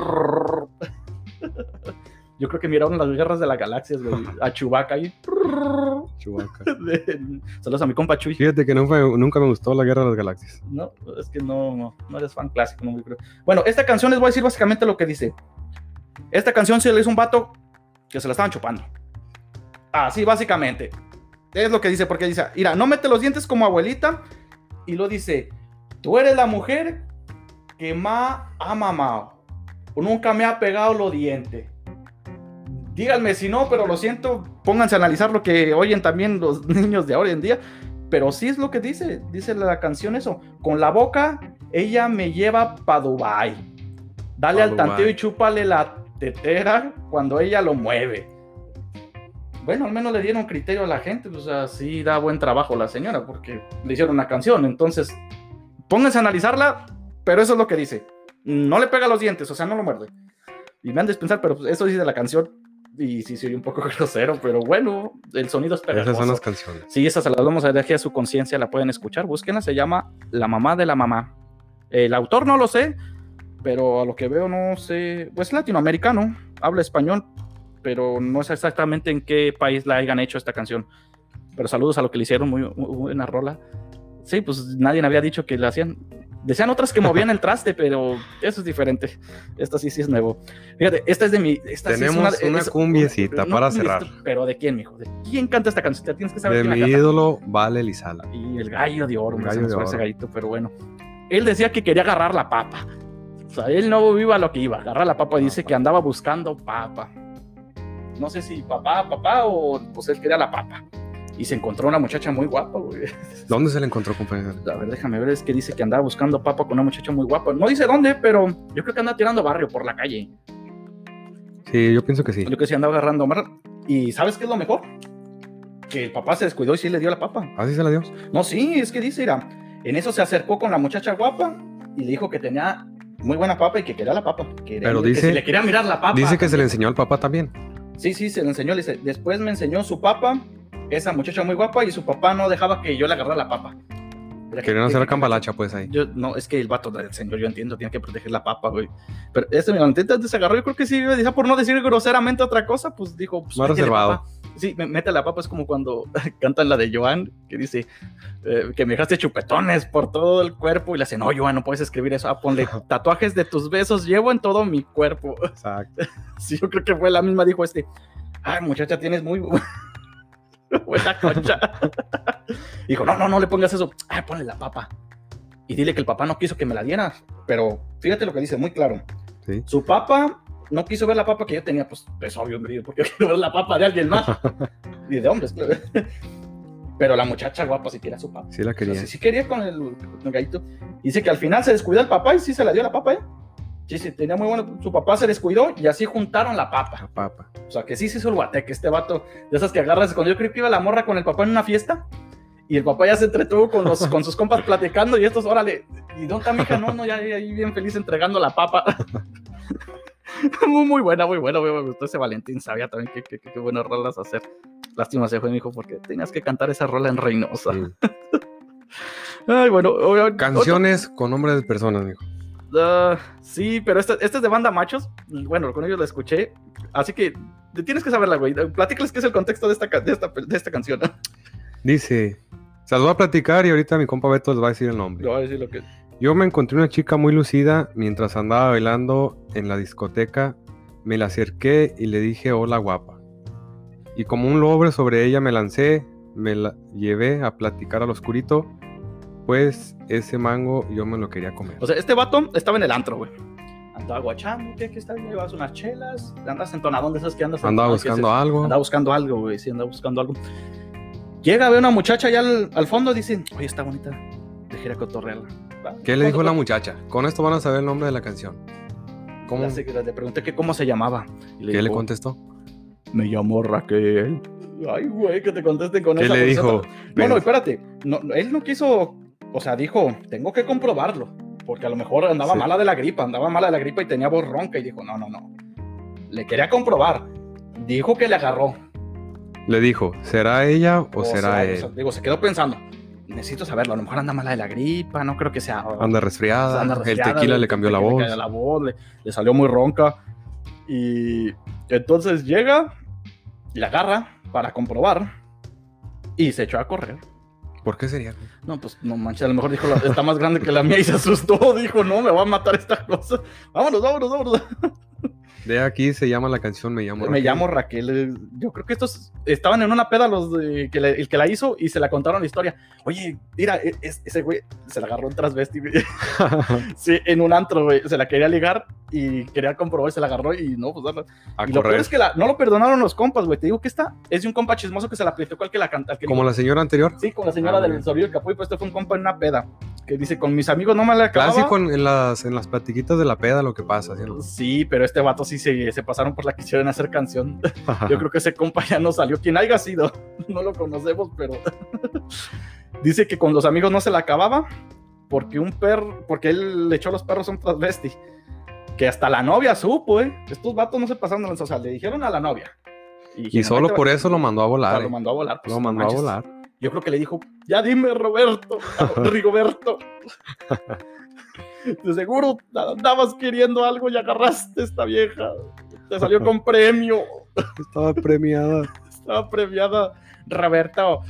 A: Yo creo que miraron las guerras de las galaxias, güey, A Chewbacca ahí.
B: Chewbacca.
A: Saludos a mi compa Chuy.
B: Fíjate que nunca, nunca me gustó la guerra de las galaxias.
A: No, es que no, no, no eres fan clásico, no creo. Bueno, esta canción les voy a decir básicamente lo que dice. Esta canción se le hizo un vato que se la estaban chupando. Así, básicamente. Es lo que dice, porque dice, mira, no mete los dientes como abuelita. Y lo dice, tú eres la mujer que más ha mamado. Nunca me ha pegado los dientes. Díganme si no, pero lo siento, pónganse a analizar lo que oyen también los niños de hoy en día. Pero sí es lo que dice, dice la canción eso. Con la boca, ella me lleva pa' Dubai. Dale
B: Pa'
A: al tanteo y chúpale la tetera cuando ella lo mueve. Bueno, al menos le dieron criterio a la gente, pues así da buen trabajo la señora, porque le hicieron una canción. Entonces, pónganse a analizarla, pero eso es lo que dice. No le pega los dientes, o sea, no lo muerde. Y me han de pensar, pero eso dice la canción. Y sí, soy un poco grosero, pero bueno, el sonido es pegajoso.
B: Esas son las canciones.
A: Sí, esas las vamos a dejar a su conciencia, la pueden escuchar. Búsquenla, se llama La mamá de la mamá. El autor no lo sé, pero a lo que veo no sé. Pues latinoamericano, habla español, pero no sé exactamente en qué país la hayan hecho esta canción. Pero saludos a lo que le hicieron, muy, muy buena rola. Sí, pues nadie había dicho que la hacían. Decían otras que movían el traste, pero eso es diferente. Esta sí, sí es nuevo. Fíjate, esta es de mi. Esta sí es
B: Tenemos una
A: es-
B: cumbiecita para cerrar.
A: Pero ¿de quién, mijo? ¿De quién canta esta canción? Te tienes que saber
B: De
A: quién la
B: mi
A: canta.
B: ídolo, Vale Lizala.
A: Y el gallo de oro,
B: El gallo de
A: fue ese
B: oro.
A: gallito, pero bueno. Él decía que quería agarrar la papa. O sea, él no iba a lo que iba, agarrar la papa. Dice
B: Papa.
A: que andaba buscando papa. No sé si papá, papá o pues él quería la papa. Y se encontró una muchacha muy guapa, güey.
B: ¿Dónde se le encontró, compañero?
A: A ver, déjame ver, es que dice que andaba buscando papa con una muchacha muy guapa. No dice dónde, pero yo creo que anda tirando barrio por la calle.
B: Sí, yo pienso que sí.
A: Yo creo que sí andaba agarrando mar. ¿Y sabes qué es lo mejor? Que el papá se descuidó y sí le dio la papa.
B: ¿Así se la dio?
A: No, sí, es que dice, mira, en eso se acercó con la muchacha guapa y le dijo que tenía muy buena papa y que quería la papa. Que,
B: Pero
A: que
B: dice-
A: si le quería mirar la papa.
B: Dice que se le enseñó al papá también.
A: Sí, sí, se le enseñó. Después me enseñó su papa, esa muchacha muy guapa, y su papá no dejaba que yo le agarrara la papa.
B: Querían
A: que-
B: hacer cambalacha, pues ahí.
A: Yo, no, es que el vato del señor, yo entiendo, tiene que proteger la papa, güey. Pero este, mira, intenta se agarró, yo creo que sí, por no decir groseramente otra cosa, pues dijo, pues,
B: Más reservado.
A: papa. Sí, me- mete la papa, es como cuando cantan la de Joan, que dice eh, que me dejaste chupetones por todo el cuerpo, y le hacen, no, Joan, no puedes escribir eso, ah, ponle tatuajes de tus besos, llevo en todo mi cuerpo.
B: Exacto.
A: Sí, yo creo que fue la misma, dijo este. Ay, muchacha, tienes muy buena concha. dijo, no, no, no le pongas eso. Ay, ponle la papa. Y dile que el papá no quiso que me la diera. Pero fíjate lo que dice, muy claro.
B: Sí.
A: Su papá no quiso ver la papa que yo tenía, pues es obvio, hombre, porque yo quiero ver la papa de alguien más. y de hombres, claro. Pero la muchacha guapa sí quería su papa.
B: Sí la
A: O sea,
B: quería.
A: sí, sí quería con el, con el gallito. Dice que al final se descuidó el papá y sí se la dio la papa, ¿eh? Sí, sí, tenía muy bueno. Su papá se descuidó y así juntaron la papa.
B: La papa.
A: O sea, que sí se hizo el guateque, este vato. De esas que agarras. Cuando yo creo que iba la morra con el papá en una fiesta. Y el papá ya se entretuvo con, los, con sus compas platicando. Y estos, órale. Y no, está, mija, no, no, ya ahí bien feliz entregando la papa. muy, muy buena, muy buena. Me gustó ese Valentín. Sabía también qué, qué, qué, buenas rolas hacer. Lástima se fue mi hijo porque tenías que cantar esa rola en Reynosa.
B: Sí.
A: Ay, bueno. obvio-
B: Canciones con nombres de personas, mijo.
A: Ah, sí, pero este, este es de banda machos. Bueno, con ellos la escuché. Así que te tienes que saberla, güey. Platícales qué es el contexto de esta, de esta, de esta canción.
B: Dice, se las voy a platicar y ahorita mi compa Beto les va a decir el nombre.
A: Voy a decir lo que.
B: Yo me encontré una chica muy lucida mientras andaba bailando en la discoteca. Me la acerqué y le dije hola guapa. Y como un lobre sobre ella me lancé, me la llevé a platicar al oscurito, pues ese mango yo me lo quería comer.
A: O sea, este vato estaba en el antro, güey. Andaba guachando, ¿qué? ¿Qué está bien? Llevas unas chelas. Andas entonadón de esas que andas
B: Andaba buscando
A: que
B: algo.
A: Andaba buscando algo, güey. Sí, andaba buscando algo. Llega, ve una muchacha allá al, al fondo y dice, oye, está bonita. Dejé ir a cotorrearla.
B: ¿Qué le dijo
A: ¿Cuándo-
B: la muchacha? Con esto van a saber el nombre de la canción. ¿Cómo?
A: La Le pregunté que cómo se llamaba. Y
B: ¿Qué le contestó?
A: Me llamo Raquel. Ay, güey, que te contesten con
B: ¿Qué
A: esa
B: le dijo?
A: No, no, espérate. No, él no quiso. O sea, dijo, tengo que comprobarlo. Porque a lo mejor andaba
B: Sí.
A: mala de la gripa, andaba mala de la gripa y tenía voz ronca. Y dijo, no, no, no. Le quería comprobar. Dijo que le agarró.
B: Le dijo, ¿será ella o, será
A: sea,
B: él?
A: o sea, digo, se quedó pensando. Necesito saberlo. A lo mejor anda mala de la gripa. No creo que sea.
B: Anda resfriada,
A: anda resfriada,
B: el tequila le cambió la voz.
A: cambió la voz, le, le salió muy ronca. Y entonces llega, la agarra para comprobar y se echó a correr.
B: ¿Por qué sería?
A: No, pues no manches, a lo mejor dijo, está más grande que la mía y se asustó. Dijo, no, me va a matar esta cosa. Vámonos, vámonos, vámonos.
B: De aquí se llama la canción Me llamo
A: Me
B: Raquel.
A: llamo Raquel. Yo creo que estos estaban en una peda los de- que le- el que la hizo y se la contaron la historia. Oye, mira, e- es- ese güey se la agarró un transvesti. Sí, en un antro, güey. Se la quería ligar y quería comprobar, se la agarró y no, pues darla.
B: a
A: Y lo peor es que la- no lo perdonaron los compas, güey. Te digo que esta es de un compa chismoso que se la aplicó al que la canta.
B: Como la señora anterior.
A: Sí, con la señora
B: Ah,
A: del. Sorío del Capuy, pues este fue un compa en una peda. Que dice, con mis amigos no me la acababa.
B: Clásico en, en las, en las platiquitas de la peda lo que pasa. ¿sí?
A: Sí, pero este vato sí se, se pasaron por la que quisieron hacer canción. Yo creo que ese compa ya no salió. Quien haya sido, no lo conocemos, pero dice que con los amigos no se la acababa porque un perro, porque él le echó los perros a un transvesti. Que hasta la novia supo, ¿eh? Estos vatos no se pasaron de lanza, o sea, le dijeron a la novia.
B: y solo por eso lo mandó a volar.
A: lo
B: eh.
A: mandó a volar. pues,
B: Lo mandó a
A: manches.
B: volar.
A: Yo creo que le dijo, ya dime, Roberto, Rigoberto. De seguro andabas queriendo algo y agarraste a esta vieja. Te salió con premio.
B: Estaba premiada.
A: Estaba premiada Roberto.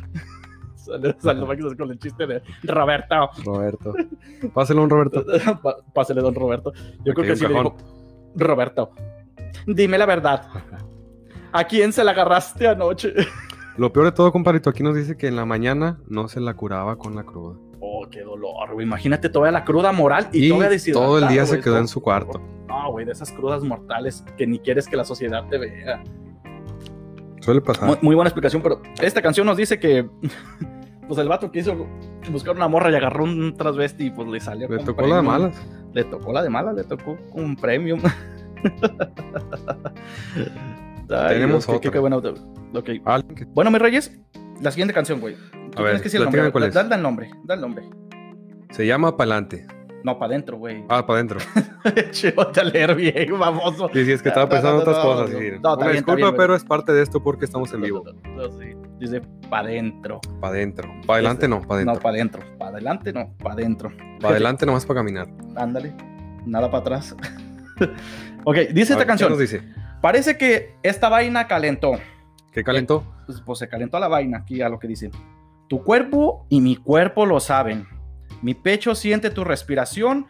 A: Saludos saludos con el chiste de Roberto.
B: Roberto. Páselo un Roberto.
A: Pásale, don Roberto. Yo
B: Aquí
A: creo que sí
B: un
A: le dijo, Roberto, dime la verdad. ¿A quién se la agarraste anoche?
B: Lo peor de todo, compadrito, aquí nos dice que en la mañana no se la curaba con la cruda.
A: Oh, qué dolor, güey. Imagínate toda la cruda moral y,
B: Y
A: todavía
B: todo el día se
A: güey.
B: quedó en su cuarto.
A: No, güey, de esas crudas mortales que ni quieres que la sociedad te vea.
B: Suele pasar.
A: Muy, muy buena explicación, pero esta canción nos dice que pues el vato quiso buscar una morra y agarró un transvesti y pues le salió.
B: Le tocó la de malas.
A: Le tocó la de mala, le tocó un premium. Ay,
B: Tenemos
A: Dios, qué-
B: otra.
A: qué bueno. Ok.
B: Alguien que-
A: Bueno, mis reyes, la siguiente canción, güey.
B: A ver,
A: que el nombre.
B: cuál
A: Da- el nombre, dale el nombre.
B: Se llama Pa'lante.
A: No, para adentro, güey.
B: Ah, para adentro.
A: Chivote a leer bien, baboso.
B: Sí, sí, es que estaba
A: No, no,
B: pensando en
A: no,
B: otras
A: no,
B: cosas.
A: no, no,
B: Una disculpa, pero es parte de esto porque estamos en vivo.
A: No, sí. Dice para adentro.
B: Para adentro. Para adelante no, para
A: No,
B: adentro.
A: para adentro. Para adelante, no, para adentro.
B: Para adelante nomás para caminar.
A: Ándale. Nada para atrás. ok, dice esta
B: ¿qué
A: canción.
B: nos dice?
A: Parece que esta vaina calentó.
B: ¿Qué calentó?
A: Pues, pues se calentó la vaina aquí a lo que dice. Tu cuerpo y mi cuerpo lo saben. Mi pecho siente tu respiración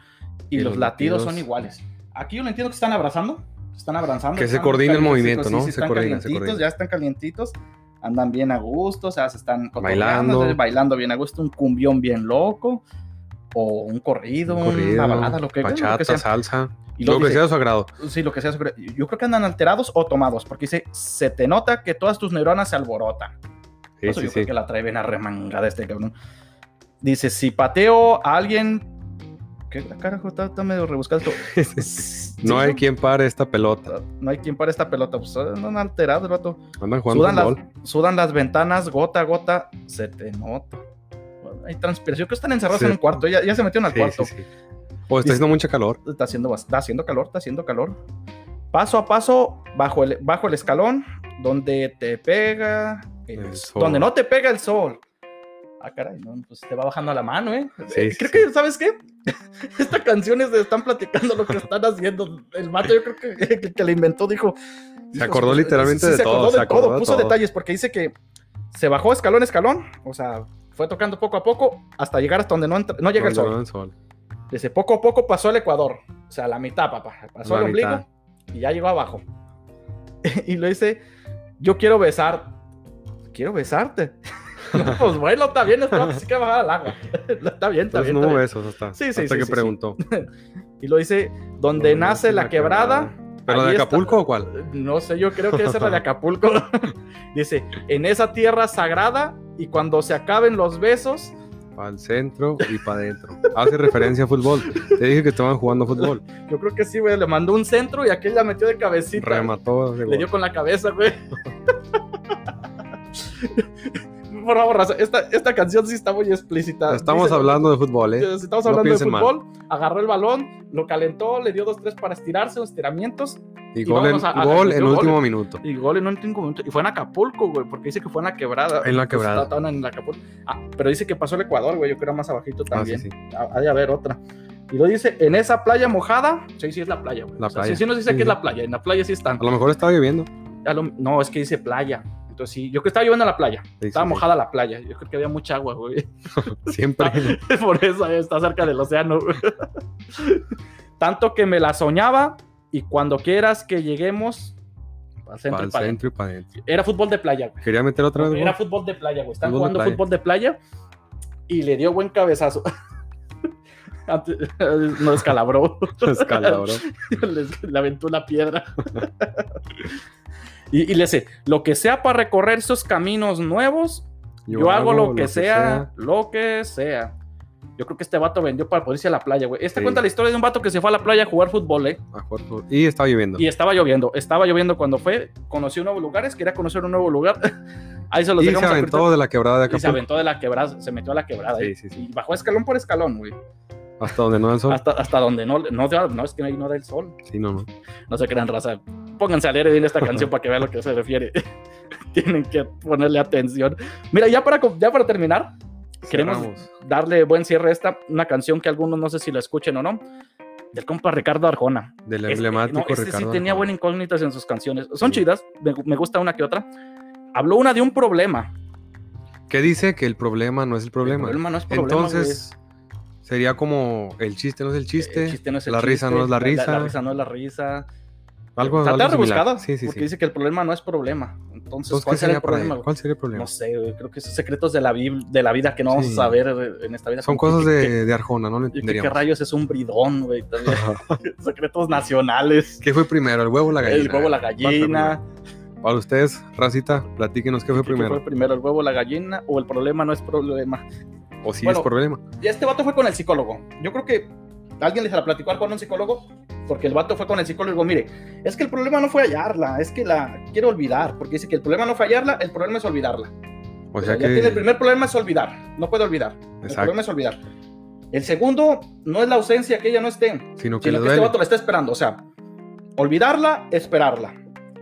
A: y,
B: Y
A: los,
B: los
A: latidos,
B: latidos.
A: son iguales. Aquí yo lo entiendo que están abrazando. Están abrazando.
B: Que se
A: están
B: coordine el movimiento, ¿no?
A: sí,
B: Se
A: están
B: coordina, se coordina.
A: ya están calientitos. Andan bien a gusto, o sea, se están
B: Bailando.
A: bailando bien a gusto, un cumbión bien loco, o un corrido,
B: Un corrido,
A: una balada, lo que, bueno, lo que
B: Bachata,
A: sea.
B: salsa.
A: Y
B: Lo que sea de su agrado.
A: Sí, lo que sea. Yo creo que andan alterados o tomados, porque dice, se te nota que todas tus neuronas se alborotan.
B: Sí,
A: Eso
B: sí,
A: yo creo que la trae bien arremangada este cabrón. Dice, si pateo a alguien... ¿Qué carajo? Está, está medio rebuscado esto.
B: No hay quien pare esta pelota.
A: No hay quien para esta pelota. Pues andan alterados, el vato.
B: Andan jugando
A: Sudan las, sudan las ventanas, gota a gota. Se te nota. Hay transpiración. que están encerrados en un cuarto. Ya, ya se metieron al cuarto.
B: O está haciendo mucha calor.
A: Está haciendo, está haciendo calor, está haciendo calor. Paso a paso, bajo el, bajo el escalón, donde te pega el,
B: El sol.
A: donde no te pega el sol. Ah, caray, no, pues te va bajando la mano, ¿eh?
B: Sí,
A: Eh, creo
B: sí.
A: que, ¿sabes qué? Esta canción es de están platicando lo que están haciendo. El mato, yo creo que, que, que le inventó, dijo.
B: Se acordó
A: "Hijo,
B: literalmente
A: sí,
B: de
A: se
B: todo,
A: acordó
B: se
A: de
B: acordó
A: todo,
B: de
A: puso
B: todo.
A: detalles, porque dice que se bajó escalón a escalón, o sea, fue tocando poco a poco hasta llegar hasta donde no, entra- no llega el sol.
B: no el sol.
A: Dice, poco a poco pasó el Ecuador. O sea, la mitad, papá. Pasó
B: La
A: el ombligo
B: mitad.
A: y ya llegó abajo. y le dice, yo quiero besar. Quiero besarte. No, pues bueno, está bien, esto sí que bajar al agua. está bien, está
B: Entonces
A: bien.
B: no hubo besos hasta,
A: Sí, sí,
B: hasta
A: sí,
B: que preguntó.
A: Y lo dice, donde nace la quebrada.
B: ¿Pero de
A: está-
B: Acapulco o cuál?
A: No sé, yo creo que esa es la de Acapulco. dice, en esa tierra sagrada y cuando se acaben los besos,
B: Para el centro y para adentro. Hace referencia a fútbol. Te dije que estaban jugando fútbol.
A: yo creo que sí, güey, le mandó un centro y aquel la metió de cabecita.
B: Remató.
A: Le dio con la cabeza, güey. Por favor, raza, esta, esta canción sí está muy explícita.
B: Estamos
A: Dice-
B: hablando de fútbol, ¿eh?
A: Si Estamos
B: No
A: hablando de
B: mal.
A: fútbol. Agarró el balón, lo calentó, le dio dos, tres para estirarse, los estiramientos.
B: Y
A: y
B: gol en,
A: a- a-
B: gol en
A: gol.
B: último minuto.
A: Y gol en último minuto. Y fue en Acapulco, güey, porque dice que fue en la quebrada.
B: En la
A: Pues,
B: quebrada.
A: estaban en Acapulco. Ah, pero dice que pasó el Ecuador, güey. Yo creo más abajito
B: Ah,
A: también.
B: sí, sí.
A: Ha ha de haber otra. Y lo dice, en esa playa mojada. Sí, sí, es la playa, güey.
B: La
A: O sea,
B: playa.
A: Sí, sí nos dice
B: Sí,
A: que es la playa. En la playa sí están.
B: A lo mejor estaba lloviendo.
A: A lo- no, es que dice playa. Sí, yo que estaba lloviendo en la playa.
B: Sí,
A: Estaba
B: sí,
A: mojada la playa. Yo creo que había mucha agua, güey.
B: sí. Siempre.
A: Por eso eh, está cerca del océano. güey. Tanto que me la soñaba y cuando quieras que lleguemos centro,
B: Para centro y para adentro.
A: Era fútbol de playa, güey.
B: Quería meter otra vez.
A: Era fútbol de playa, güey. Están
B: de
A: jugando fútbol de playa y le dio buen cabezazo. No descalabró.
B: Escalabro.
A: le, le aventó una piedra. Y, y le dice, lo que sea para recorrer esos caminos nuevos, yo, hago lo que, sea, lo que sea. Yo creo que este vato vendió para poder irse a la playa, güey. Esta
B: Sí.
A: cuenta la historia de un vato que se fue a la playa a jugar fútbol, ¿eh?
B: a jugar fútbol. Y estaba lloviendo.
A: Y estaba lloviendo. Estaba lloviendo cuando fue. Conoció nuevos lugares, quería conocer un nuevo lugar. Ahí se los
B: Y se
A: dejamos a
B: aventó
A: ahorita.
B: de la quebrada de
A: Y se aventó de la quebrada, se metió a la quebrada.
B: Sí,
A: ¿eh?
B: sí, sí.
A: Y bajó escalón por escalón, güey.
B: Hasta donde no da el sol.
A: Hasta, hasta donde no, no, no, es que ahí no da el sol.
B: Sí, no, no.
A: No se crean raza. Pónganse a leer bien esta canción para que vean a lo que se refiere. Tienen que ponerle atención. Mira, ya para, ya para terminar, queremos
B: Cerramos.
A: darle buen cierre a esta, una canción que algunos no sé si la escuchen o no, del compa Ricardo Arjona.
B: Del
A: Este-
B: emblemático
A: no, este
B: Ricardo.
A: sí tenía
B: Arjona.
A: buenas incógnitas en sus canciones. Son
B: Sí.
A: chidas, me, me gusta una que otra. Habló una de un problema.
B: ¿Qué dice? Que el problema no es el problema.
A: El problema no es problema,
B: Entonces, sería como el chiste no es el
A: güey.
B: chiste.
A: El chiste no es el
B: la risa
A: chiste,
B: no es la risa.
A: La, risa no es la risa.
B: Algo,
A: Está
B: algo
A: rebuscada.
B: Sí, sí,
A: porque
B: sí.
A: dice que el problema no es problema. Entonces,
B: Entonces,
A: ¿cuál
B: ¿qué sería
A: el
B: ahí?
A: problema?
B: ¿Cuál sería el problema?
A: No sé, creo que son secretos de la, de la vida que no vamos
B: Sí.
A: a saber eh, en esta vida.
B: Son cosas
A: que-
B: de, de Arjona, no lo
A: que- ¿Qué
B: entenderíamos.
A: rayos es un bridón, güey? Secretos nacionales.
B: ¿Qué fue primero, el huevo o la gallina?
A: El huevo, la
B: ¿Cuál fue
A: gallina.
B: Para ustedes, racita, platíquenos qué fue
A: ¿Qué
B: primero.
A: fue primero, el huevo o la gallina? ¿O el problema no es problema?
B: O si
A: Bueno,
B: es problema.
A: Y este vato fue con el psicólogo. Yo creo que alguien les la platicó con un psicólogo, porque el vato fue con el psicólogo mire, es que el problema no fue hallarla, es que la quiero olvidar, porque dice que el problema no fue hallarla, el problema es olvidarla.
B: O sea
A: tiene el
B: que.
A: primer problema es olvidar, no puede olvidar. El problema es olvidar. El segundo no es la ausencia, que ella no esté,
B: Sino que
A: sino que este vato la está esperando. O sea, olvidarla, esperarla.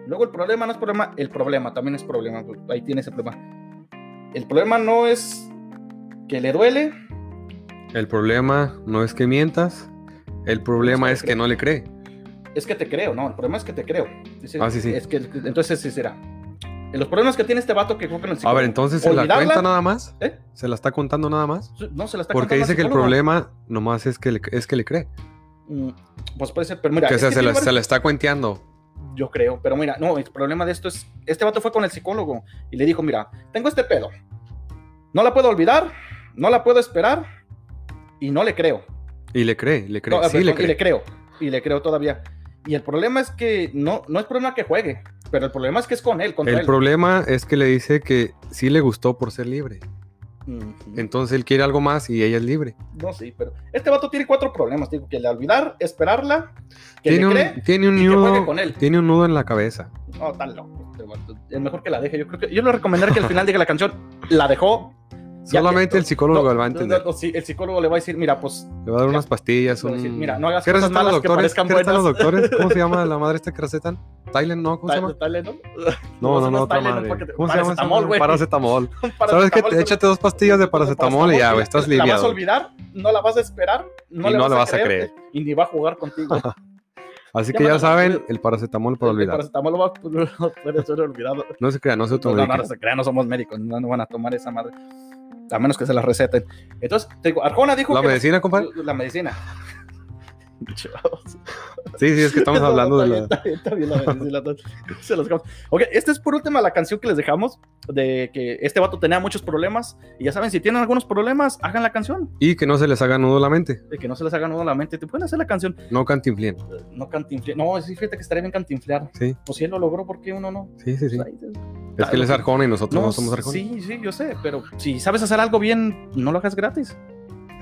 A: Luego el problema no es problema, el problema también es problema. Ahí tiene ese problema. El problema no es que le duele,
B: El problema no es que mientas. El problema
A: Es
B: es
A: que
B: no le cree.
A: es que te creo, no, el problema es que te creo. Dice,
B: Ah, sí, sí.
A: Es que, entonces sí será. Los problemas que tiene este vato que fue con el
B: A
A: psicólogo.
B: ver, entonces se la cuenta nada más.
A: ¿eh?
B: Se la está contando nada más.
A: No, se la está
B: Porque
A: contando al
B: dice que el problema nomás es que le, es que le cree.
A: Mm, Pues puede ser, pero mira.
B: que o
A: es
B: sea,
A: que
B: se, la, se la está cuenteando.
A: Yo creo, pero mira, no, el problema de esto es, este vato fue con el psicólogo y le dijo, mira, tengo este pedo, no la puedo olvidar, no la puedo esperar y no le creo.
B: Y le cree, le cree.
A: No,
B: sí,
A: perdón,
B: le
A: Y
B: cree.
A: le creo, y le creo todavía. Y el problema es que no, no es problema que juegue, pero el problema es que es con él, contra
B: El
A: él.
B: problema es que le dice que sí le gustó por ser libre. Entonces él quiere algo más y ella es libre.
A: No, sí, pero este vato tiene cuatro problemas, digo, que le olvidar, esperarla, que
B: Tiene
A: le
B: un,
A: cree,
B: tiene un
A: y que juegue
B: nudo.
A: con él.
B: Tiene un nudo en la cabeza.
A: No, tan loco. este. Es mejor que la deje. Yo creo que yo le recomendaría que al final diga la canción, la dejó.
B: Solamente el psicólogo
A: no,
B: lo va a
A: no,
B: entender.
A: no, el psicólogo le va a decir, mira, pues
B: Le va a dar
A: Ya.
B: unas pastillas. Un...
A: decir, mira, no hagas
B: ¿Qué
A: cosas malas que parezcan
B: ¿Qué recetan los
A: buenas.
B: doctores? ¿Cómo se llama la madre esta que recetan? ¿Tylenol? ¿no? ¿Cómo se llama?
A: ¿no?
B: No, no, no, otra madre. ¿Cómo se llama
A: paracetamol.
B: Paracetamol. ¿Sabes qué?
A: paracetamol,
B: Échate dos pastillas de paracetamol y ya, güey, estás
A: La vas a
B: liviado.
A: olvidar, no la vas a esperar, no,
B: Y
A: le,
B: no
A: vas
B: le
A: a
B: vas a
A: creer, y ni va a jugar contigo.
B: Así
A: Ya
B: que ya saben, el paracetamol para
A: El
B: olvidar.
A: paracetamol lo va- no puede ser olvidado.
B: No se crea, no se
A: No, no, no,
B: automediquen.
A: se crean, no somos médicos, no, no van a tomar esa madre. A menos que se la receten. Entonces, te digo, Arjona dijo
B: ¿La
A: que
B: medicina, compadre?
A: La medicina. Chavos.
B: Sí, sí, es que estamos
A: No,
B: hablando de la...
A: está bien, está bien la se los. Ok, esta es por última la canción que les dejamos de que este vato tenía muchos problemas. Y ya saben, si tienen algunos problemas, hagan la canción.
B: Y que no se les haga nudo la mente.
A: De que no se les haga nudo la mente. Te pueden hacer la canción.
B: No cantinflien.
A: No cantinflear. No, sí, fíjate que estaría bien cantinflear.
B: Sí,
A: Pues si él lo logró, ¿por qué uno no?
B: sí, sí, sí.
A: Pues
B: Es que él es Arjona y nosotros no, somos Arjona.
A: Sí, sí, yo sé, pero si sabes hacer algo bien, no lo hagas gratis.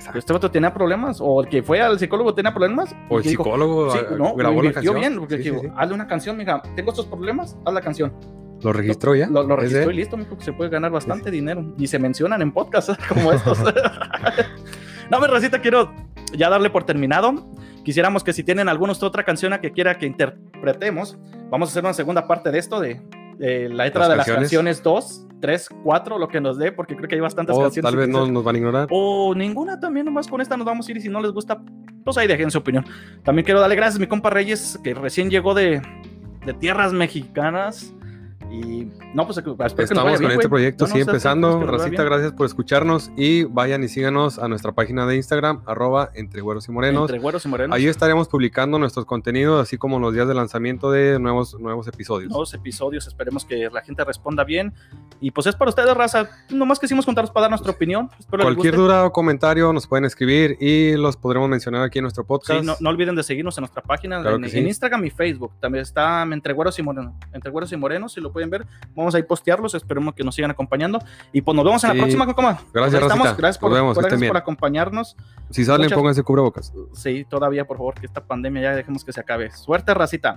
B: Exacto.
A: Este vato tenía problemas, o el que fue al psicólogo tenía problemas.
B: O el
A: dijo,
B: psicólogo
A: Sí, no,
B: grabó la canción.
A: bien, porque
B: Sí, sí,
A: dijo,
B: sí.
A: hazle una canción, mija, tengo estos problemas, haz la canción.
B: Lo registró ya.
A: Lo, lo
B: ¿Es de
A: registró y listo, mijo, que se puede ganar bastante dinero. Y se mencionan en podcasts como estos. no, me Racita, quiero ya darle por terminado. Quisiéramos que si tienen alguna otra canción a que quiera que interpretemos, vamos a hacer una segunda parte de esto, de, de la letra
B: Las
A: de las
B: canciones.
A: canciones 2, 3, 4, lo que nos dé, porque creo que hay bastantes
B: O
A: canciones.
B: tal vez no nos van a ignorar.
A: o ninguna también, nomás con esta nos vamos a ir y si no les gusta, pues ahí dejen su opinión. También quiero darle gracias a mi compa Reyes, que recién llegó de, de tierras mexicanas. Y no, pues espero que nos vaya
B: Estamos
A: bien,
B: con este
A: güey.
B: proyecto,
A: No, no,
B: sí,
A: o sea,
B: empezando.
A: que vaya
B: Racita, gracias por escucharnos y vayan y síganos a nuestra página de Instagram, arroba entre güeros y morenos.
A: Entre güeros y morenos.
B: Ahí estaremos publicando nuestros contenidos, así como los días de lanzamiento de nuevos, nuevos episodios.
A: nuevos episodios. Esperemos que la gente responda bien. Y pues es para ustedes, raza. Nomás quisimos contaros para dar nuestra opinión. Espero
B: Cualquier duda o comentario nos pueden escribir y los podremos mencionar aquí en nuestro podcast.
A: Sí, no, no olviden de seguirnos en nuestra página,
B: Claro
A: en,
B: que sí.
A: en Instagram y Facebook. También está Entre Güeros y Morenos. Entre Güeros y Morenos, lo pueden ver. Vamos a ir postearlos. Esperemos que nos sigan acompañando. Y pues nos vemos en
B: Sí.
A: la próxima, Cocoma.
B: Gracias.
A: Gracias por,
B: Nos vemos,
A: por-
B: estén
A: gracias por acompañarnos.
B: Si salen,
A: Muchas-
B: pónganse cubrebocas.
A: Sí, todavía, por favor, que esta pandemia ya dejemos que se acabe. Suerte, racita.